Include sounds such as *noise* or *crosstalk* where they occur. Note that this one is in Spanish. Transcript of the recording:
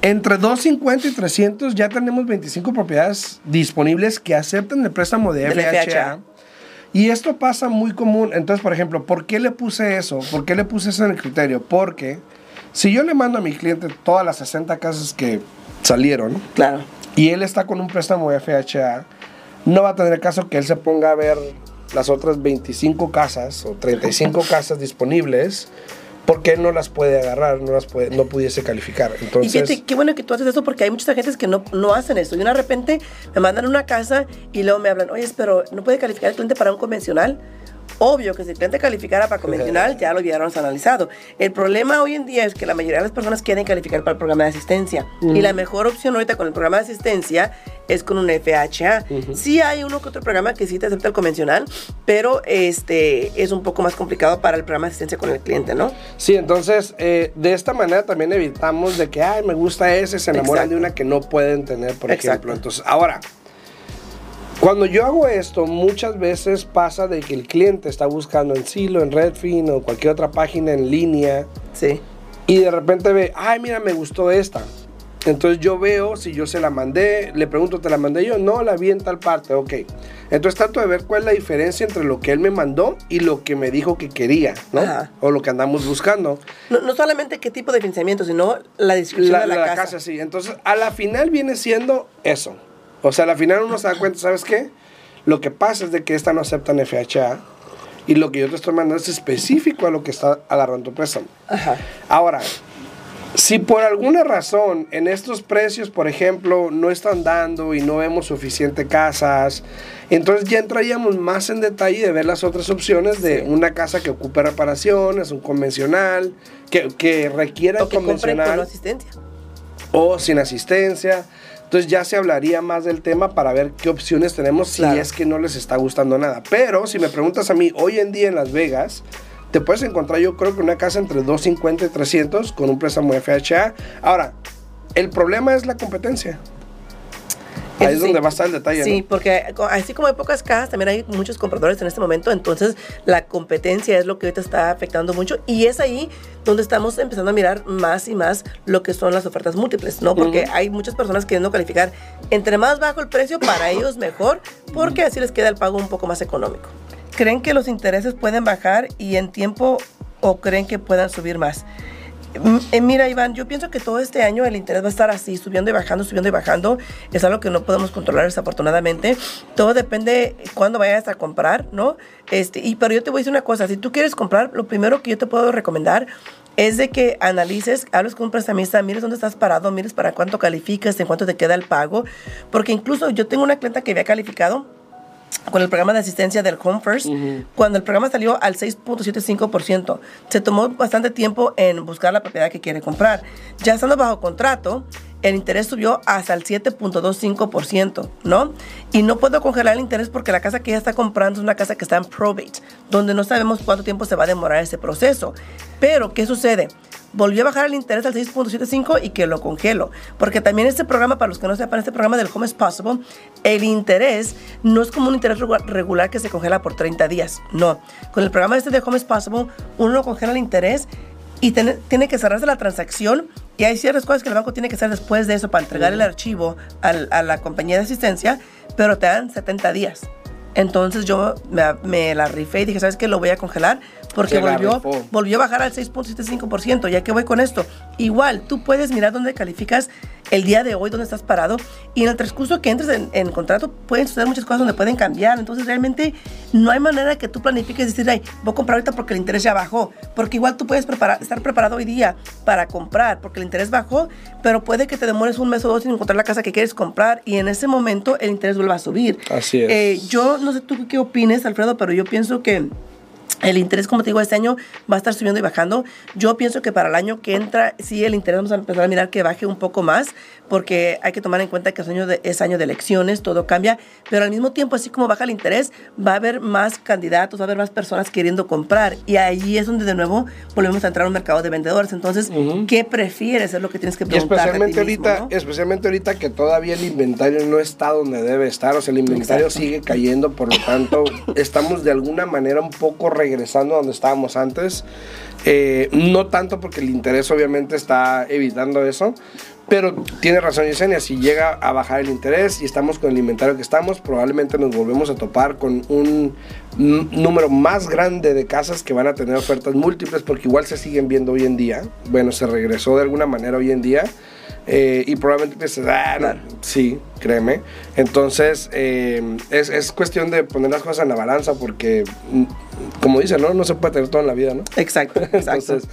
Entre 250 y 300 ya tenemos 25 propiedades disponibles que aceptan el préstamo de. FHA. Y esto pasa muy común. Entonces, por ejemplo, ¿por qué le puse eso? ¿Por qué le puse eso en el criterio? Porque si yo le mando a mi cliente todas las 60 casas que salieron Claro. y él está con un préstamo de FHA, no va a tener caso que él se ponga a ver las otras 25 casas o 35 *laughs* casas disponibles porque él no las puede agarrar, no las puede, no pudiese calificar. Y Entonces, fíjate, qué bueno que tú haces eso porque hay muchas agentes que no, no hacen eso. Y de repente me mandan una casa y luego me hablan, oye, pero ¿no puede calificar el cliente para un convencional? Obvio que si el cliente calificara para convencional, ya lo hubiéramos analizado. El problema hoy en día es que la mayoría de las personas quieren calificar para el programa de asistencia. Y la mejor opción ahorita con el programa de asistencia es con un FHA. Sí hay uno que otro programa que sí te acepta el convencional, pero este es un poco más complicado para el programa de asistencia con el cliente, ¿no? sí, entonces de esta manera también evitamos de que, ay, me gusta ese, se enamoran Exacto. de una que no pueden tener, por Exacto. ejemplo. Entonces, ahora, cuando yo hago esto, muchas veces pasa de que el cliente está buscando en Silo, en Redfin o cualquier otra página en línea Sí. y de repente ve, ay, mira, me gustó esta. Entonces yo veo si yo se la mandé, le pregunto, ¿te la mandé yo? No, la vi en tal parte, ok. Entonces trato de ver cuál es la diferencia entre lo que él me mandó y lo que me dijo que quería, ¿no? Ajá. O lo que andamos buscando. No, no solamente qué tipo de financiamiento, sino la descripción La, de la, la casa. casa, sí. Entonces, a la final viene siendo eso. O sea, a la final uno se da cuenta, ¿sabes qué? Lo que pasa es de que esta no aceptan FHA y lo que yo te estoy mandando es específico a lo que está agarrando tu préstamo. Ajá. Ahora, si por alguna razón en estos precios, por ejemplo, no están dando y no vemos suficiente casas, entonces ya entraríamos más en detalle de ver las otras opciones de una casa que ocupe reparaciones, un convencional, que, que requiera O que compren con convencional asistencia. O sin asistencia. Entonces ya se hablaría más del tema para ver qué opciones tenemos si es que no les está gustando nada. Pero si me preguntas a mí, hoy en día en Las Vegas, te puedes encontrar yo creo que una casa entre 250 y 300 con un préstamo FHA. Ahora, el problema es la competencia. Ahí es sí. donde va a estar el detalle. Sí, ¿no? porque así como hay pocas casas, también hay muchos compradores en este momento, entonces la competencia es lo que ahorita está afectando mucho y es ahí donde estamos empezando a mirar más y más lo que son las ofertas múltiples, ¿no? Porque hay muchas personas queriendo calificar entre más bajo el precio, para ellos mejor, porque así les queda el pago un poco más económico. ¿Creen que los intereses pueden bajar y en tiempo o creen que puedan subir más? Mm, eh, mira, Iván, yo pienso que todo este año el interés va a estar así, subiendo y bajando, subiendo y bajando. Es algo que no podemos controlar desafortunadamente. Todo depende cuándo vayas a comprar, ¿no? Este, y pero yo te voy a decir una cosa, si tú quieres comprar, lo primero que yo te puedo recomendar es de que analices, hables con un prestamista, mires dónde estás parado, mires para cuánto calificas, en cuánto te queda el pago, porque incluso yo tengo una clienta que había calificado con el programa de asistencia del Home First, cuando el programa salió al 6.75%. Se tomó bastante tiempo en buscar la propiedad que quiere comprar. Ya estando bajo contrato, el interés subió hasta el 7.25%, ¿no? Y no puedo congelar el interés porque la casa que ella está comprando es una casa que está en probate, donde no sabemos cuánto tiempo se va a demorar ese proceso. Pero, ¿qué sucede? Volvió a bajar el interés al 6.75 y que lo congelo. Porque también este programa, para los que no sepan, este programa del Home is Possible, el interés no es como un interés regu- regular que se congela por 30 días. No. Con el programa este de Home is Possible, uno congela el interés y tiene, tiene que cerrarse la transacción y hay ciertas cosas que el banco tiene que hacer después de eso para entregar el archivo al- a la compañía de asistencia, pero te dan 70 días. Entonces yo me, me la rifé y dije, ¿sabes qué? Lo voy a congelar porque volvió, volvió a bajar al 6.75%. Ya que voy con esto, igual tú puedes mirar dónde calificas el día de hoy, dónde estás parado y en el transcurso que entres en, en contrato pueden suceder muchas cosas donde pueden cambiar. Entonces realmente no hay manera que tú planifiques decir, ay, voy a comprar ahorita porque el interés ya bajó. Porque igual tú puedes preparar, estar preparado hoy día para comprar porque el interés bajó, pero puede que te demores un mes o dos sin encontrar la casa que quieres comprar y en ese momento el interés vuelva a subir. Así es. Eh, yo no sé tú qué opines, Alfredo, pero yo pienso que el interés, como te digo, este año va a estar subiendo y bajando. Yo pienso que para el año que entra, sí, el interés vamos a empezar a mirar que baje un poco más, porque hay que tomar en cuenta que es año de, es año de elecciones, todo cambia, pero al mismo tiempo, así como baja el interés, va a haber más candidatos, va a haber más personas queriendo comprar, y ahí es donde de nuevo volvemos a entrar a un mercado de vendedores. Entonces, ¿qué prefieres? Es lo que tienes que preguntar. especialmente ahorita, especialmente ahorita que todavía el inventario no está donde debe estar, o sea, el inventario Exacto. sigue cayendo, por lo tanto, estamos de alguna manera un poco regresando a donde estábamos antes. Eh, no tanto porque el interés obviamente está evitando eso, pero tiene razón Yesenia, si llega a bajar el interés y estamos con el inventario que estamos, probablemente nos volvemos a topar con un número más grande de casas que van a tener ofertas múltiples porque igual se siguen viendo hoy en día. Bueno, se regresó de alguna manera hoy en día. Eh, y probablemente pienses, ah, sí, créeme. Entonces, eh, es, es, cuestión de poner las cosas en la balanza porque, mm, como dicen, ¿no? No se puede tener todo en la vida, ¿no? Exacto, *laughs* exacto. Entonces,